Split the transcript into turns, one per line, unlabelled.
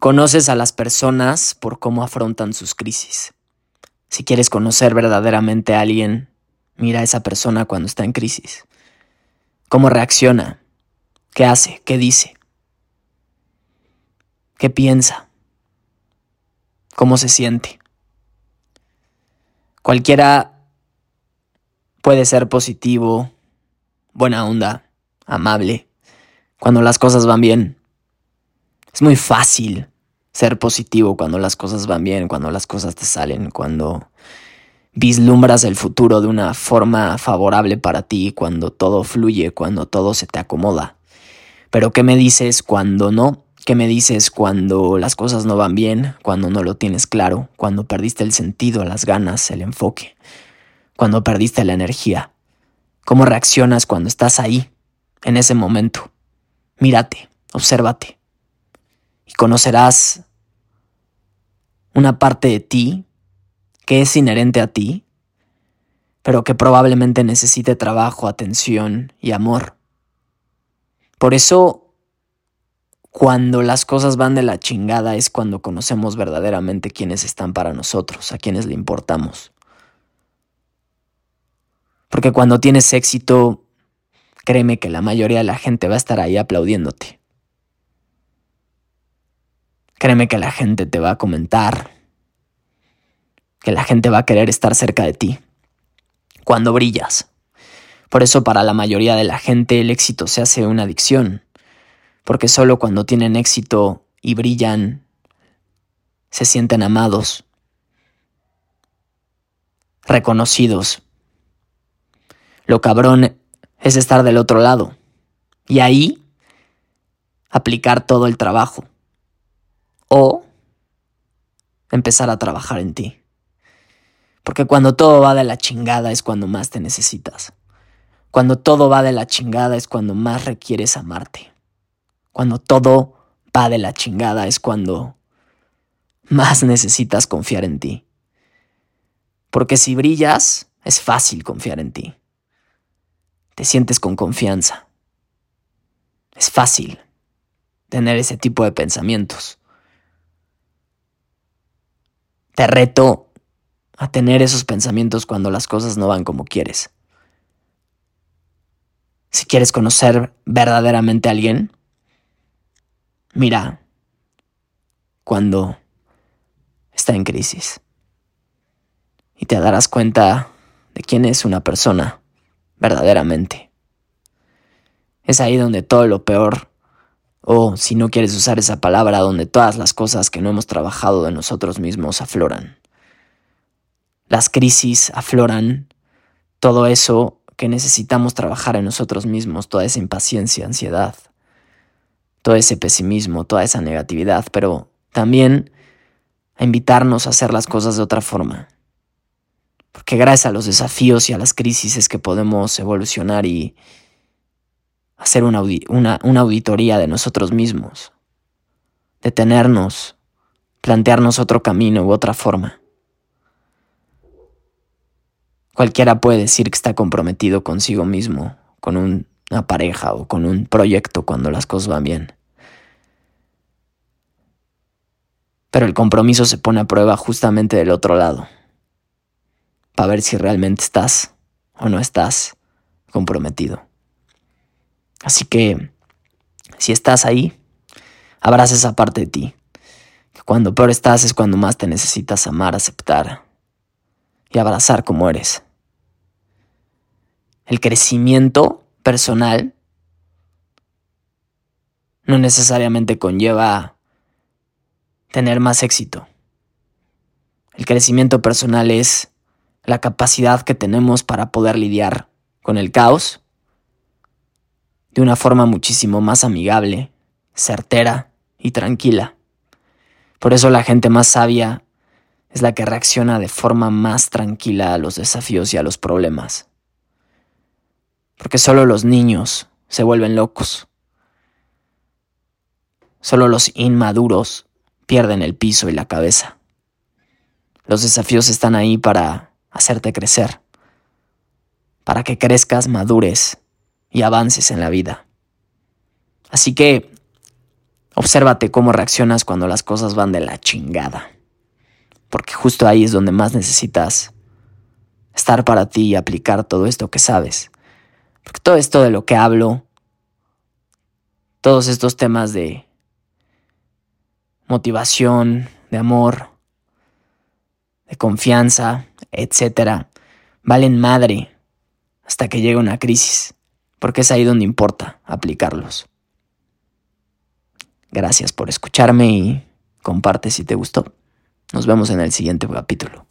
Conoces a las personas por cómo afrontan sus crisis. Si quieres conocer verdaderamente a alguien, mira a esa persona cuando está en crisis. ¿Cómo reacciona? ¿Qué hace? ¿Qué dice? ¿Qué piensa? ¿Cómo se siente? Cualquiera puede ser positivo, buena onda, amable, cuando las cosas van bien. Es muy fácil ser positivo cuando las cosas van bien, cuando las cosas te salen, cuando vislumbras el futuro de una forma favorable para ti, cuando todo fluye, cuando todo se te acomoda. Pero ¿qué me dices cuando no? ¿Qué me dices cuando las cosas no van bien, cuando no lo tienes claro, cuando perdiste el sentido, las ganas, el enfoque, cuando perdiste la energía? ¿Cómo reaccionas cuando estás ahí, en ese momento? Mírate, obsérvate y conocerás una parte de ti que es inherente a ti, pero que probablemente necesite trabajo, atención y amor. Por eso, cuando las cosas van de la chingada es cuando conocemos verdaderamente quiénes están para nosotros, a quienes le importamos. Porque cuando tienes éxito, créeme que la mayoría de la gente va a estar ahí aplaudiéndote. Créeme que la gente te va a comentar, que la gente va a querer estar cerca de ti cuando brillas. Por eso para la mayoría de la gente el éxito se hace una adicción, porque solo cuando tienen éxito y brillan, se sienten amados, reconocidos. Lo cabrón es estar del otro lado y ahí aplicar todo el trabajo o empezar a trabajar en ti. Porque cuando todo va de la chingada es cuando más te necesitas. Cuando todo va de la chingada es cuando más requieres amarte. Cuando todo va de la chingada es cuando más necesitas confiar en ti. Porque si brillas, es fácil confiar en ti. Te sientes con confianza. Es fácil tener ese tipo de pensamientos. Te reto a tener esos pensamientos cuando las cosas no van como quieres. Si quieres conocer verdaderamente a alguien, mira cuando está en crisis. Y te darás cuenta de quién es una persona verdaderamente. Es ahí donde todo lo peor o, si no quieres usar esa palabra, donde todas las cosas que no hemos trabajado de nosotros mismos afloran. Las crisis afloran todo eso que necesitamos trabajar en nosotros mismos, toda esa impaciencia, ansiedad, todo ese pesimismo, toda esa negatividad, pero también a invitarnos a hacer las cosas de otra forma. Porque gracias a los desafíos y a las crisis es que podemos evolucionar y, hacer una, una, auditoría de nosotros mismos, detenernos, plantearnos otro camino u otra forma. Cualquiera puede decir que está comprometido consigo mismo, con una pareja o con un proyecto cuando las cosas van bien. Pero el compromiso se pone a prueba justamente del otro lado, para ver si realmente estás o no estás comprometido. Así que, si estás ahí, abraza esa parte de ti. Que cuando peor estás es cuando más te necesitas amar, aceptar y abrazar como eres. El crecimiento personal no necesariamente conlleva tener más éxito. El crecimiento personal es la capacidad que tenemos para poder lidiar con el caos de una forma muchísimo más amigable, certera y tranquila. Por eso la gente más sabia es la que reacciona de forma más tranquila a los desafíos y a los problemas. Porque solo los niños se vuelven locos. Solo los inmaduros pierden el piso y la cabeza. Los desafíos están ahí para hacerte crecer, para que crezcas, madures y avances en la vida. Así que Obsérvate cómo reaccionas cuando las cosas van de la chingada. Porque justo ahí es donde más necesitas estar para ti y aplicar todo esto que sabes. Porque todo esto de lo que hablo, todos estos temas de motivación, de amor, de confianza, etcétera, valen madre hasta que llegue una crisis, porque es ahí donde importa aplicarlos. Gracias por escucharme y comparte si te gustó. Nos vemos en el siguiente capítulo.